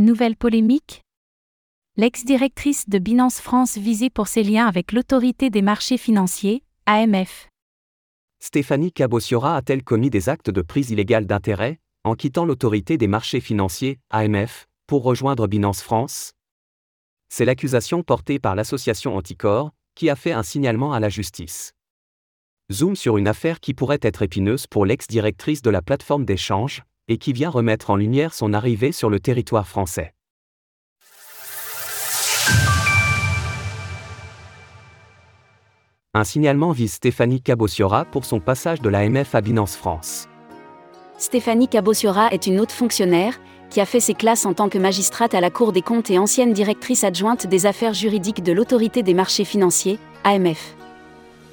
Nouvelle polémique L'ex-directrice de Binance France visée pour ses liens avec l'autorité des marchés financiers, AMF. Stéphanie Cabossiora a-t-elle commis des actes de prise illégale d'intérêt, en quittant l'autorité des marchés financiers, AMF, pour rejoindre Binance France? C'est l'accusation portée par l'association Anticor, qui a fait un signalement à la justice. Zoom sur une affaire qui pourrait être épineuse pour l'ex-directrice de la plateforme d'échange, et qui vient remettre en lumière son arrivée sur le territoire français. Un signalement vise Stéphanie Cabossiora pour son passage de l'AMF à Binance France. Stéphanie Cabossiora est une haute fonctionnaire, qui a fait ses classes en tant que magistrate à la Cour des comptes et ancienne directrice adjointe des affaires juridiques de l'Autorité des marchés financiers, AMF.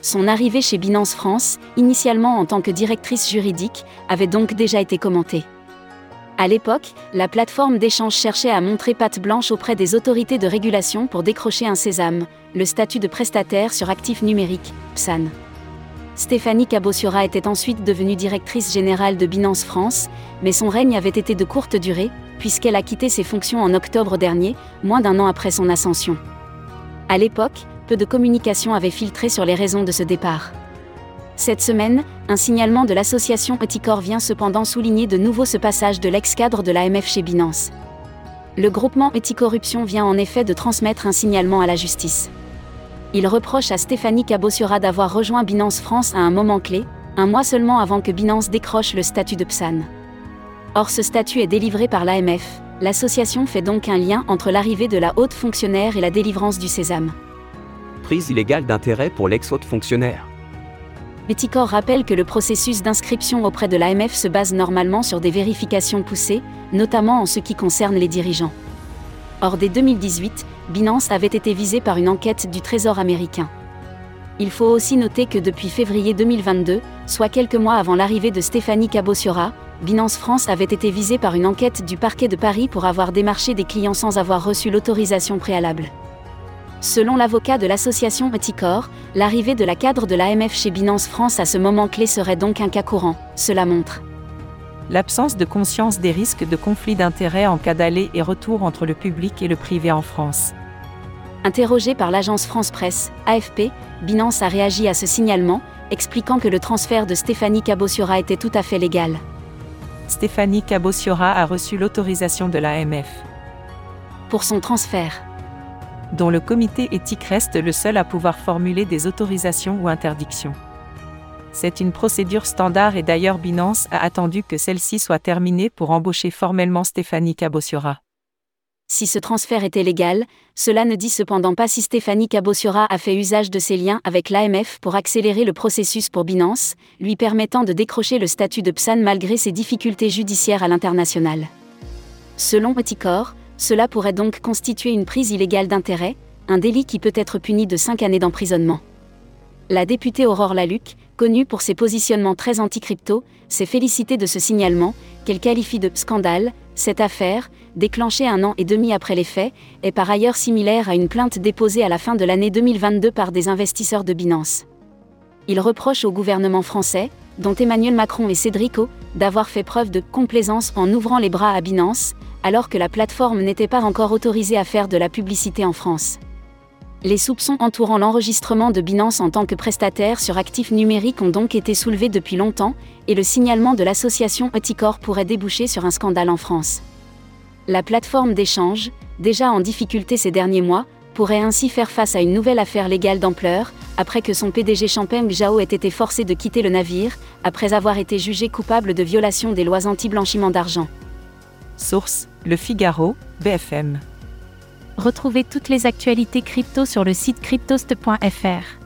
Son arrivée chez Binance France, initialement en tant que directrice juridique, avait donc déjà été commentée. À l'époque, la plateforme d'échange cherchait à montrer patte blanche auprès des autorités de régulation pour décrocher un sésame, le statut de prestataire sur actifs numériques, PSAN. Stéphanie Cabossiora était ensuite devenue directrice générale de Binance France, mais son règne avait été de courte durée, puisqu'elle a quitté ses fonctions en octobre dernier, moins d'un an après son ascension. À l'époque, peu de communication avait filtré sur les raisons de ce départ. Cette semaine, un signalement de l'association Eticor vient cependant souligner de nouveau ce passage de l'ex-cadre de l'AMF chez Binance. Le groupement Eticorruption vient en effet de transmettre un signalement à la justice il reproche à Stéphanie Cabossiora d'avoir rejoint Binance France à un moment clé, un mois seulement avant que Binance décroche le statut de PSAN. Or ce statut est délivré par l'AMF, l'association fait donc un lien entre l'arrivée de la haute fonctionnaire et la délivrance du sésame. Prise illégale d'intérêt pour l'ex-haute fonctionnaire. Rappelle que le processus d'inscription auprès de l'AMF se base normalement sur des vérifications poussées, notamment en ce qui concerne les dirigeants. Or dès 2018, Binance avait été visée par une enquête du Trésor américain. Il faut aussi noter que depuis février 2022, soit quelques mois avant l'arrivée de Stéphanie Cabossiora, Binance France avait été visée par une enquête du parquet de Paris pour avoir démarché des clients sans avoir reçu l'autorisation préalable. Selon l'avocat de l'association Eticor, l'arrivée de la cadre de l'AMF chez Binance France à ce moment clé serait donc un cas courant, cela montre l'absence de conscience des risques de conflit d'intérêts en cas d'aller et retour entre le public et le privé en France. Interrogé par l'agence France Presse, AFP, Binance a réagi à ce signalement, expliquant que le transfert de Stéphanie Cabossiora était tout à fait légal. Stéphanie Cabossiora a reçu l'autorisation de l'AMF. Pour son transfert. Dont le comité éthique reste le seul à pouvoir formuler des autorisations ou interdictions. C'est une procédure standard et d'ailleurs Binance a attendu que celle-ci soit terminée pour embaucher formellement Stéphanie Cabossiora. Si ce transfert était légal, cela ne dit cependant pas si Stéphanie Cabossiora a fait usage de ses liens avec l'AMF pour accélérer le processus pour Binance, lui permettant de décrocher le statut de PSAN malgré ses difficultés judiciaires à l'international. Selon Eticor, cela pourrait donc constituer une prise illégale d'intérêt, un délit qui peut être puni de 5 années d'emprisonnement. La députée Aurore Laluc, connue pour ses positionnements très anti-crypto, s'est félicitée de ce signalement, qu'elle qualifie de scandale. Cette affaire, déclenchée un an et demi après les faits, est par ailleurs similaire à une plainte déposée à la fin de l'année 2022 par des investisseurs de Binance. Il reproche au gouvernement français, dont Emmanuel Macron et Cédric O, d'avoir fait preuve de complaisance en ouvrant les bras à Binance, alors que la plateforme n'était pas encore autorisée à faire de la publicité en France. Les soupçons entourant l'enregistrement de Binance en tant que prestataire sur actifs numériques ont donc été soulevés depuis longtemps, et le signalement de l'association Eticor pourrait déboucher sur un scandale en France. La plateforme d'échange, déjà en difficulté ces derniers mois, pourrait ainsi faire face à une nouvelle affaire légale d'ampleur, après que son PDG Champagne Zhao ait été forcé de quitter le navire, après avoir été jugé coupable de violation des lois anti-blanchiment d'argent. Source Le Figaro, BFM. Retrouvez toutes les actualités crypto sur le site cryptost.fr.